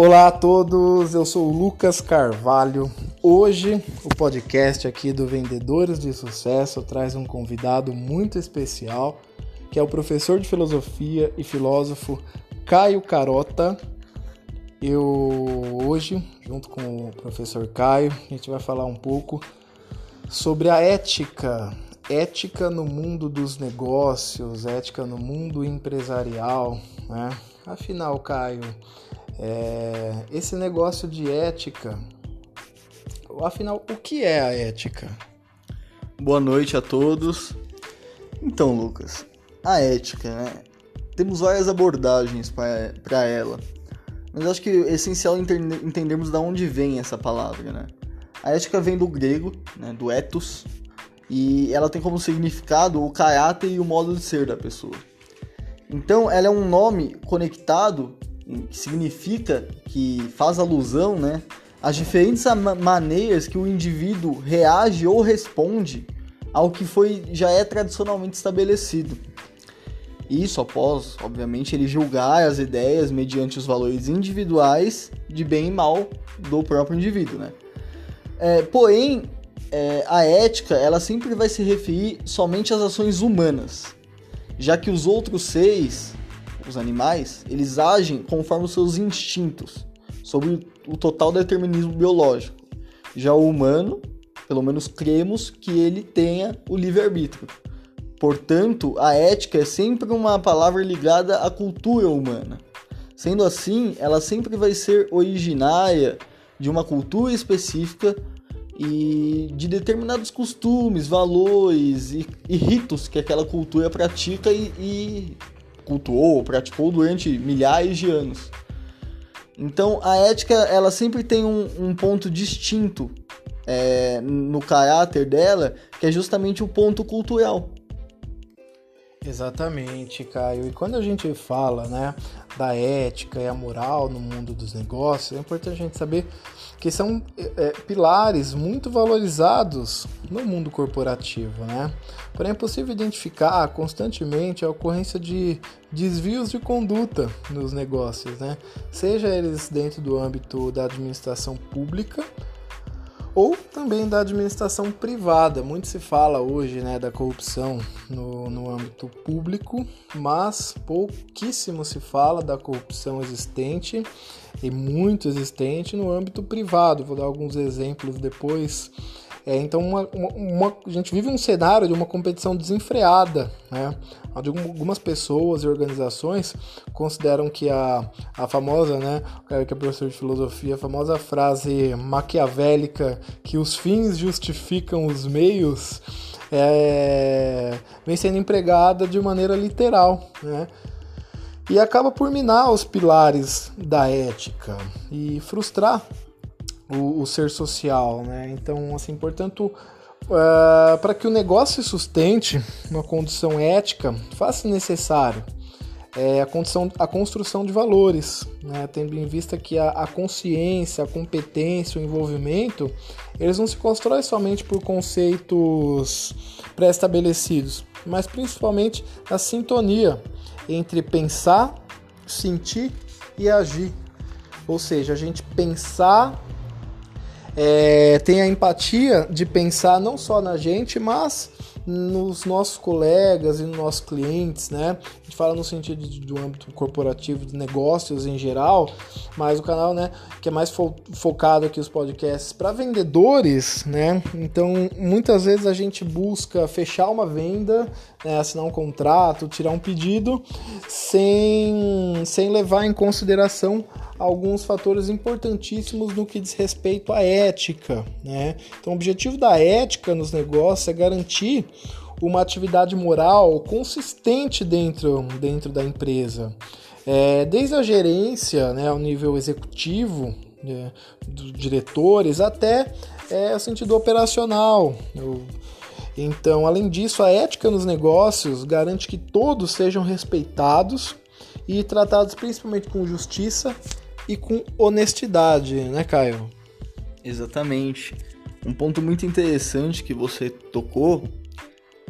Olá a todos, eu sou o Lucas Carvalho. Hoje o podcast aqui do Vendedores de Sucesso traz um convidado muito especial, que é o professor de filosofia e filósofo Caio Carota. Eu hoje, junto com o professor Caio, a gente vai falar um pouco sobre a ética, ética no mundo dos negócios, ética no mundo empresarial, né? Afinal, Caio, é, esse negócio de ética, afinal, o que é a ética? Boa noite a todos. Então, Lucas, a ética, né? Temos várias abordagens para ela, mas acho que é essencial entendermos de onde vem essa palavra, né? A ética vem do grego, né, do ethos, e ela tem como significado o caráter e o modo de ser da pessoa. Então, ela é um nome conectado que significa que faz alusão, né, às diferentes maneiras que o indivíduo reage ou responde ao que foi já é tradicionalmente estabelecido. Isso após, obviamente, ele julgar as ideias mediante os valores individuais de bem e mal do próprio indivíduo, né? É, porém, é, a ética ela sempre vai se referir somente às ações humanas, já que os outros seres os animais, eles agem conforme os seus instintos, sobre o total determinismo biológico. Já o humano, pelo menos cremos que ele tenha o livre-arbítrio. Portanto, a ética é sempre uma palavra ligada à cultura humana. Sendo assim, ela sempre vai ser originária de uma cultura específica e de determinados costumes, valores e, e ritos que aquela cultura pratica e, e cultuou, praticou durante milhares de anos. Então a ética ela sempre tem um, um ponto distinto é, no caráter dela, que é justamente o ponto cultural. Exatamente, Caio. E quando a gente fala né, da ética e a moral no mundo dos negócios, é importante a gente saber que são é, pilares muito valorizados no mundo corporativo, né? Porém, é possível identificar constantemente a ocorrência de desvios de conduta nos negócios, né? Seja eles dentro do âmbito da administração pública ou também da administração privada. Muito se fala hoje né, da corrupção no, no âmbito público, mas pouquíssimo se fala da corrupção existente e muito existente no âmbito privado. Vou dar alguns exemplos depois. É, então, uma, uma, uma, a gente vive um cenário de uma competição desenfreada, né? onde algumas pessoas e organizações consideram que a, a famosa, né, cara que é professor de filosofia, a famosa frase maquiavélica que os fins justificam os meios, é, vem sendo empregada de maneira literal, né? E acaba por minar os pilares da ética e frustrar o, o ser social, né? Então, assim, portanto, uh, para que o negócio se sustente uma condição ética, faz-se necessário é, a, condição, a construção de valores, né? tendo em vista que a, a, consciência, a competência, o envolvimento, eles não se constroem somente por conceitos pré-estabelecidos, mas principalmente na sintonia entre pensar, sentir e agir. Ou seja, a gente pensar é, tem a empatia de pensar não só na gente, mas nos nossos colegas e nos nossos clientes, né? A gente fala no sentido do âmbito corporativo, de negócios em geral, mas o canal, né, que é mais fo focado aqui os podcasts para vendedores, né? Então, muitas vezes a gente busca fechar uma venda, né, assinar um contrato, tirar um pedido, sem, sem levar em consideração alguns fatores importantíssimos no que diz respeito à ética. Né? Então, o objetivo da ética nos negócios é garantir uma atividade moral consistente dentro, dentro da empresa. É, desde a gerência, né, ao nível executivo, né, dos diretores, até é, o sentido operacional. Eu, então, além disso, a ética nos negócios garante que todos sejam respeitados e tratados principalmente com justiça e com honestidade, né, Caio? Exatamente. Um ponto muito interessante que você tocou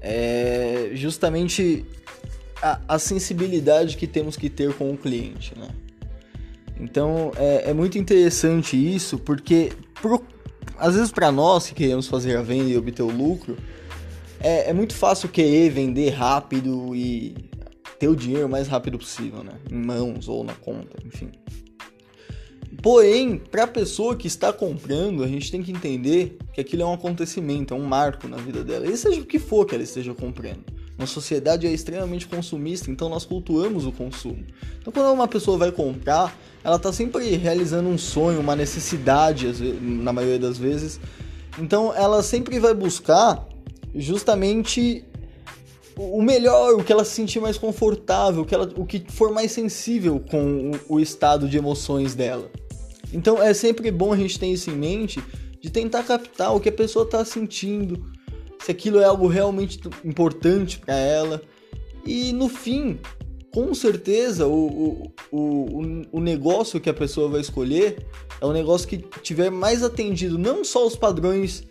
é justamente a, a sensibilidade que temos que ter com o cliente, né? Então é, é muito interessante isso, porque pro, às vezes para nós que queremos fazer a venda e obter o lucro, é, é muito fácil querer vender rápido e ter o dinheiro o mais rápido possível, né? Em mãos ou na conta, enfim. Porém, para a pessoa que está comprando, a gente tem que entender que aquilo é um acontecimento, é um marco na vida dela. E seja o que for que ela esteja comprando. Nossa sociedade é extremamente consumista, então nós cultuamos o consumo. Então, quando uma pessoa vai comprar, ela está sempre realizando um sonho, uma necessidade, na maioria das vezes. Então, ela sempre vai buscar justamente o melhor, o que ela se sentir mais confortável, o que, ela, o que for mais sensível com o, o estado de emoções dela. Então é sempre bom a gente ter isso em mente de tentar captar o que a pessoa está sentindo, se aquilo é algo realmente importante para ela. E no fim, com certeza, o, o, o, o negócio que a pessoa vai escolher é um negócio que tiver mais atendido não só os padrões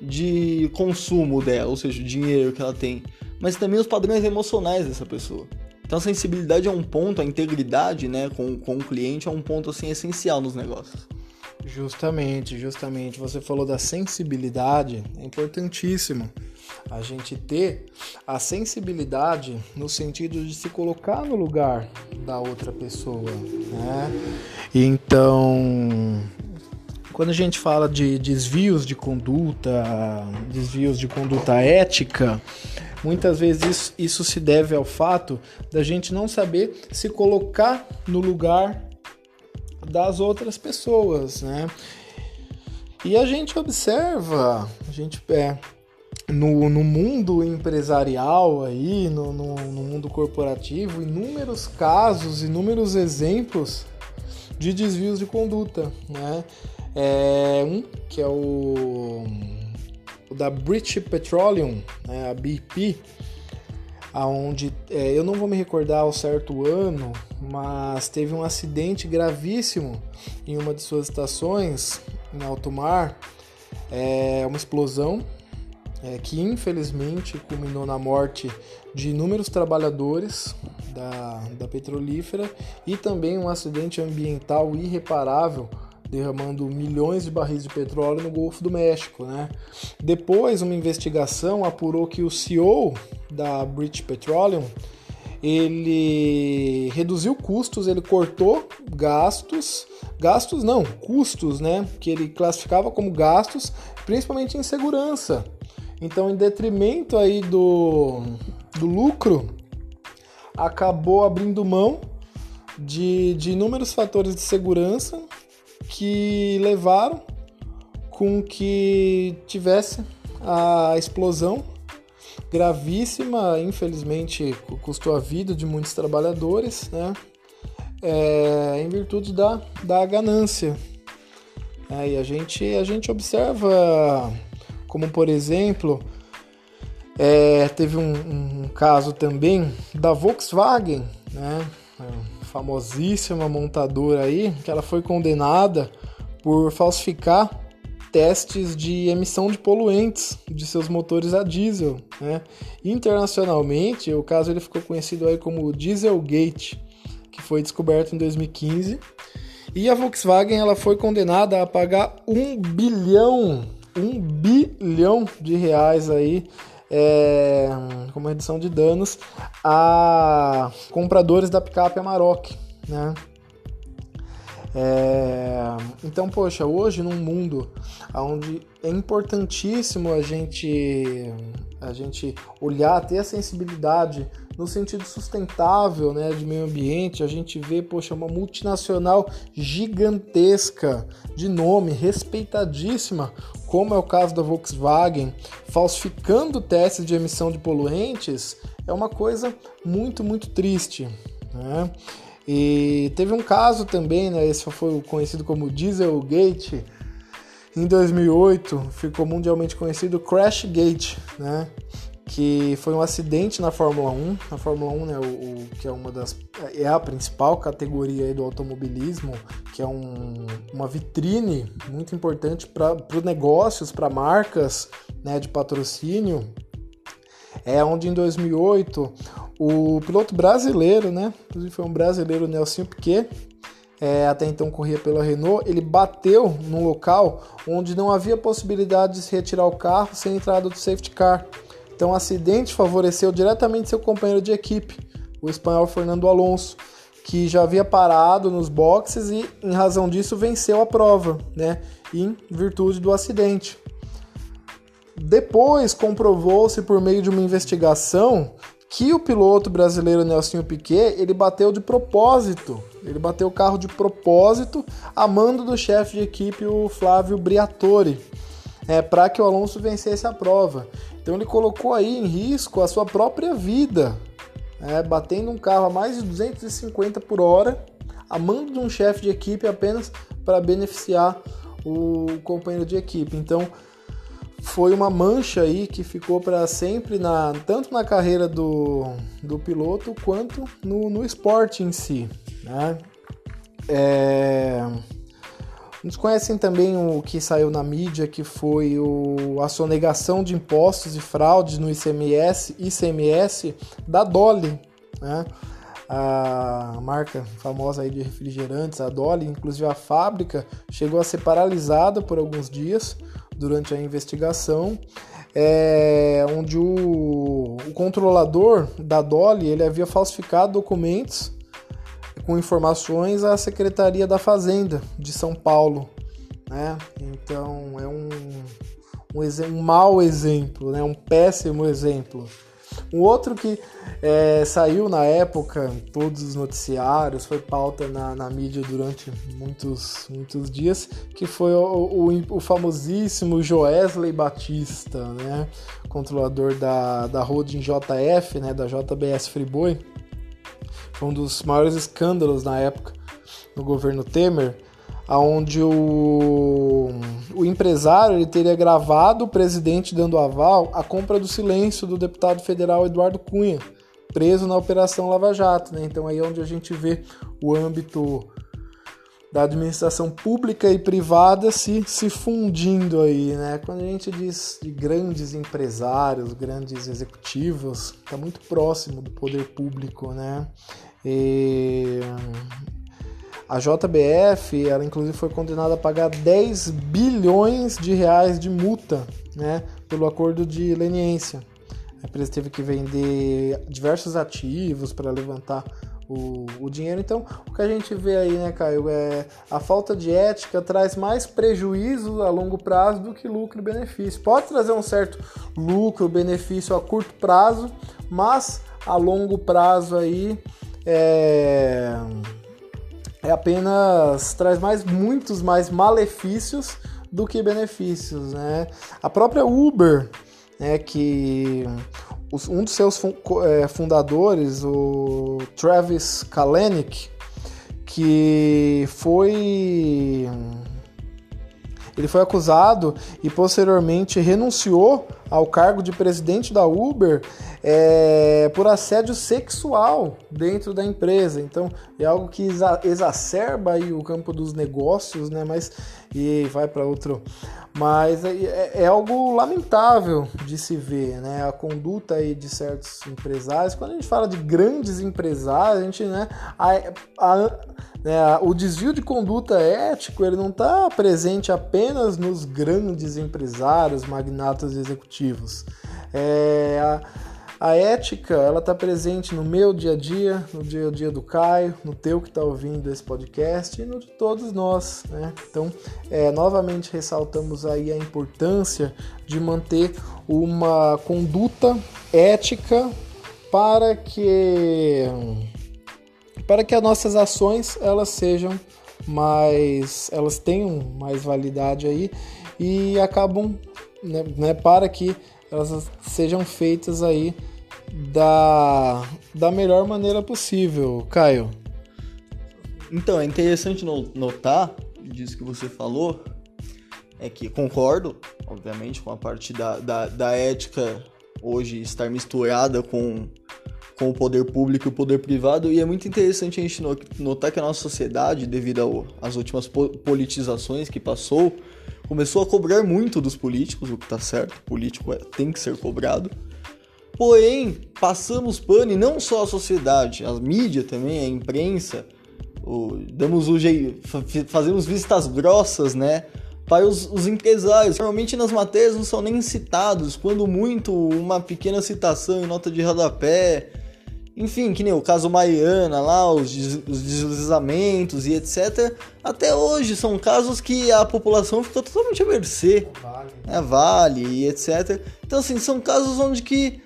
de consumo dela, ou seja, o dinheiro que ela tem, mas também os padrões emocionais dessa pessoa. Então a sensibilidade é um ponto, a integridade né, com, com o cliente é um ponto assim, essencial nos negócios. Justamente, justamente. Você falou da sensibilidade, é importantíssimo a gente ter a sensibilidade no sentido de se colocar no lugar da outra pessoa, né? Então, quando a gente fala de desvios de conduta, desvios de conduta ética, Muitas vezes isso, isso se deve ao fato da gente não saber se colocar no lugar das outras pessoas, né? E a gente observa, a gente é, no, no mundo empresarial aí, no, no, no mundo corporativo, inúmeros casos, inúmeros exemplos de desvios de conduta, né? É um que é o o da British Petroleum, né, a BP, aonde é, eu não vou me recordar ao certo ano, mas teve um acidente gravíssimo em uma de suas estações em alto mar, é, uma explosão é, que infelizmente culminou na morte de inúmeros trabalhadores da, da petrolífera e também um acidente ambiental irreparável derramando milhões de barris de petróleo no Golfo do México, né? Depois, uma investigação apurou que o CEO da British Petroleum ele reduziu custos, ele cortou gastos, gastos não, custos, né? Que ele classificava como gastos, principalmente em segurança. Então, em detrimento aí do, do lucro, acabou abrindo mão de, de inúmeros fatores de segurança que levaram com que tivesse a explosão gravíssima, infelizmente custou a vida de muitos trabalhadores, né? É, em virtude da, da ganância. É, e a gente, a gente observa, como por exemplo, é, teve um, um, caso também da Volkswagen, né? Famosíssima montadora aí, que ela foi condenada por falsificar testes de emissão de poluentes de seus motores a diesel. Né? Internacionalmente, o caso ele ficou conhecido aí como Dieselgate, que foi descoberto em 2015. E a Volkswagen ela foi condenada a pagar um bilhão, um bilhão de reais aí é, como redução de danos a compradores da picape Amarok, né? É, então, poxa, hoje num mundo onde é importantíssimo a gente a gente olhar, ter a sensibilidade no sentido sustentável, né, de meio ambiente, a gente vê, poxa, uma multinacional gigantesca, de nome, respeitadíssima, como é o caso da Volkswagen, falsificando testes de emissão de poluentes, é uma coisa muito, muito triste. Né? E teve um caso também, né, esse foi conhecido como Dieselgate, em 2008 ficou mundialmente conhecido Crashgate, né? que foi um acidente na Fórmula 1. Na Fórmula 1, né, o, o, que é uma das é a principal categoria do automobilismo, que é um, uma vitrine muito importante para os negócios, para marcas né, de patrocínio. É onde em 2008 o piloto brasileiro, né, inclusive foi um brasileiro, Nelson Piquet, é, até então corria pela Renault, ele bateu num local onde não havia possibilidade de se retirar o carro sem entrada do safety car. Então o acidente favoreceu diretamente seu companheiro de equipe, o espanhol Fernando Alonso, que já havia parado nos boxes e, em razão disso, venceu a prova, né? Em virtude do acidente. Depois comprovou-se por meio de uma investigação que o piloto brasileiro Nelson Piquet ele bateu de propósito. Ele bateu o carro de propósito a mando do chefe de equipe, o Flávio Briatore, é, para que o Alonso vencesse a prova. Então ele colocou aí em risco a sua própria vida, é, batendo um carro a mais de 250 por hora, a mando de um chefe de equipe apenas para beneficiar o companheiro de equipe. Então foi uma mancha aí que ficou para sempre na tanto na carreira do, do piloto quanto no, no esporte em si. Né? É... Nos conhecem também o que saiu na mídia, que foi o, a sonegação de impostos e fraudes no ICMS, ICMS da Dolly, né? a marca famosa aí de refrigerantes, a Dolly, inclusive a fábrica chegou a ser paralisada por alguns dias durante a investigação, é, onde o, o, controlador da Dolly ele havia falsificado documentos com informações à Secretaria da Fazenda de São Paulo. Né? Então é um, um, um mau exemplo, né? um péssimo exemplo. Um outro que é, saiu na época, todos os noticiários, foi pauta na, na mídia durante muitos, muitos dias, que foi o, o, o famosíssimo Joesley Batista, né? controlador da, da holding JF, né? da JBS Friboi. Foi um dos maiores escândalos na época no governo Temer onde o, o empresário ele teria gravado o presidente dando aval à compra do silêncio do deputado federal Eduardo Cunha, preso na Operação Lava Jato. Né? Então aí é onde a gente vê o âmbito da administração pública e privada se, se fundindo aí, né? Quando a gente diz de grandes empresários, grandes executivos, está muito próximo do poder público, né? E a JBF, ela inclusive foi condenada a pagar 10 bilhões de reais de multa, né, pelo acordo de leniência. A empresa teve que vender diversos ativos para levantar o, o, dinheiro. Então, o que a gente vê aí, né, Caio, é a falta de ética traz mais prejuízo a longo prazo do que lucro e benefício. Pode trazer um certo lucro, benefício a curto prazo, mas a longo prazo aí é é apenas traz mais muitos mais malefícios do que benefícios, né? A própria Uber, né, que um dos seus é, fundadores, o Travis Kalanick, que foi ele foi acusado e posteriormente renunciou ao cargo de presidente da Uber é, por assédio sexual dentro da empresa. Então é algo que exa exacerba aí o campo dos negócios, né? Mas e vai para outro. Mas é, é, é, algo lamentável de se ver, né? A conduta aí de certos empresários. Quando a gente fala de grandes empresários, a gente, né? A, a, o desvio de conduta ético ele não está presente apenas nos grandes empresários, magnatas executivos. É, a, a ética, ela está presente no meu dia a dia, no dia a dia do Caio, no teu que está ouvindo esse podcast e no de todos nós, né? Então, é, novamente ressaltamos aí a importância de manter uma conduta ética para que para que as nossas ações elas sejam mais elas tenham mais validade aí e acabam né, né para que elas sejam feitas aí da, da melhor maneira possível, Caio. Então, é interessante notar disso que você falou, é que concordo, obviamente, com a parte da, da, da ética hoje estar misturada com, com o poder público e o poder privado, e é muito interessante a gente notar que a nossa sociedade, devido às últimas politizações que passou, começou a cobrar muito dos políticos, o que tá certo, o político é, tem que ser cobrado. Porém, passamos pano, e não só a sociedade, a mídia também, a imprensa, o, damos o jeito, fazemos vistas grossas, né? Para os, os, empresários. Normalmente nas matérias não são nem citados, quando muito, uma pequena citação em nota de rodapé. Enfim, que nem o caso Mariana lá, os, os deslizamentos e etc. Até hoje são casos que a população ficou totalmente a mercê. Vale. É, vale e etc. Então, assim, são casos onde que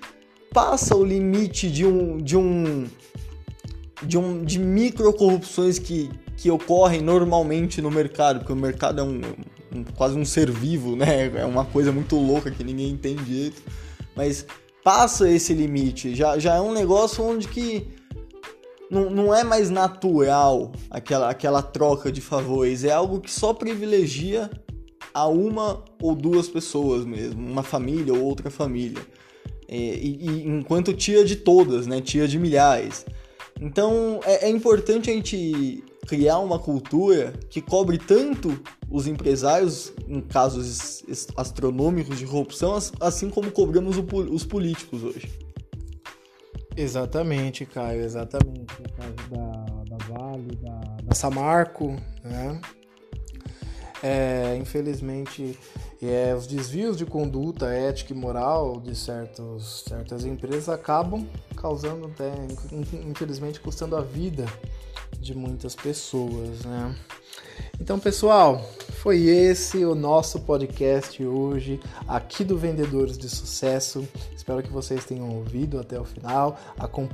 passa o limite de um, de um de, um, de micro corrupções que, que ocorrem normalmente no mercado, porque o mercado é um, um, quase um ser vivo, né? É uma coisa muito louca que ninguém entende direito. Mas passa esse limite, já, já é um negócio onde que não, não é mais natural aquela, aquela troca de favores, é algo que só privilegia a uma ou duas pessoas mesmo, uma família ou outra família. É, e, e, enquanto tia de todas, né? Tia de milhares. Então é, é importante a gente criar uma cultura que cobre tanto os empresários em casos astronômicos de corrupção, assim como cobramos os políticos hoje. Exatamente, Caio, exatamente. No caso da, da Vale, da, da Samarco, né? É, infelizmente, é, os desvios de conduta ética e moral de certos, certas empresas acabam causando até, infelizmente, custando a vida de muitas pessoas, né? Então, pessoal, foi esse o nosso podcast hoje aqui do Vendedores de Sucesso. Espero que vocês tenham ouvido até o final.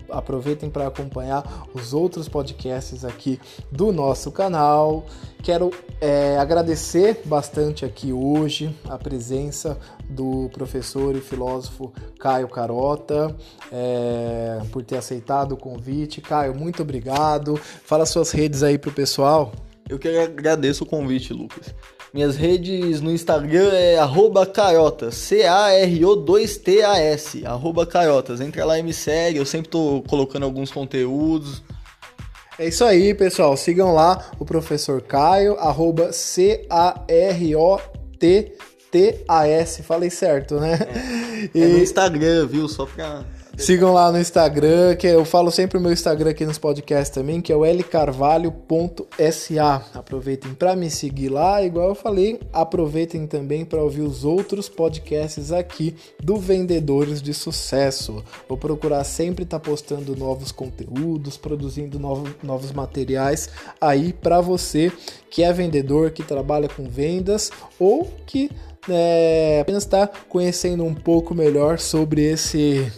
Aproveitem para acompanhar os outros podcasts aqui do nosso canal. Quero é, agradecer bastante aqui hoje a presença do professor e filósofo Caio Carota é, por ter aceitado o convite. Caio, muito obrigado. Fala suas redes aí pro pessoal. Eu que agradeço o convite, Lucas. Minhas redes no Instagram é arroba carotas, C-A-R-O-2-T-A-S, arroba carotas. Entra lá e me segue, eu sempre tô colocando alguns conteúdos. É isso aí, pessoal. Sigam lá o professor Caio, arroba C-A-R-O-T-T-A-S. Falei certo, né? É, é no Instagram, viu? Só pra Sigam lá no Instagram, que eu falo sempre o meu Instagram aqui nos podcasts também, que é o lcarvalho.sa. Aproveitem para me seguir lá, igual eu falei, aproveitem também para ouvir os outros podcasts aqui do Vendedores de Sucesso. Vou procurar sempre estar tá postando novos conteúdos, produzindo novos, novos materiais aí para você que é vendedor, que trabalha com vendas ou que é, apenas está conhecendo um pouco melhor sobre esse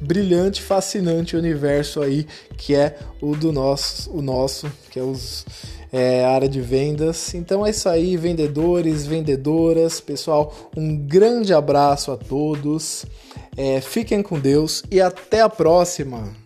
brilhante, fascinante universo aí que é o do nosso, o nosso, que é os é, área de vendas. Então é isso aí, vendedores, vendedoras, pessoal. Um grande abraço a todos. É, fiquem com Deus e até a próxima.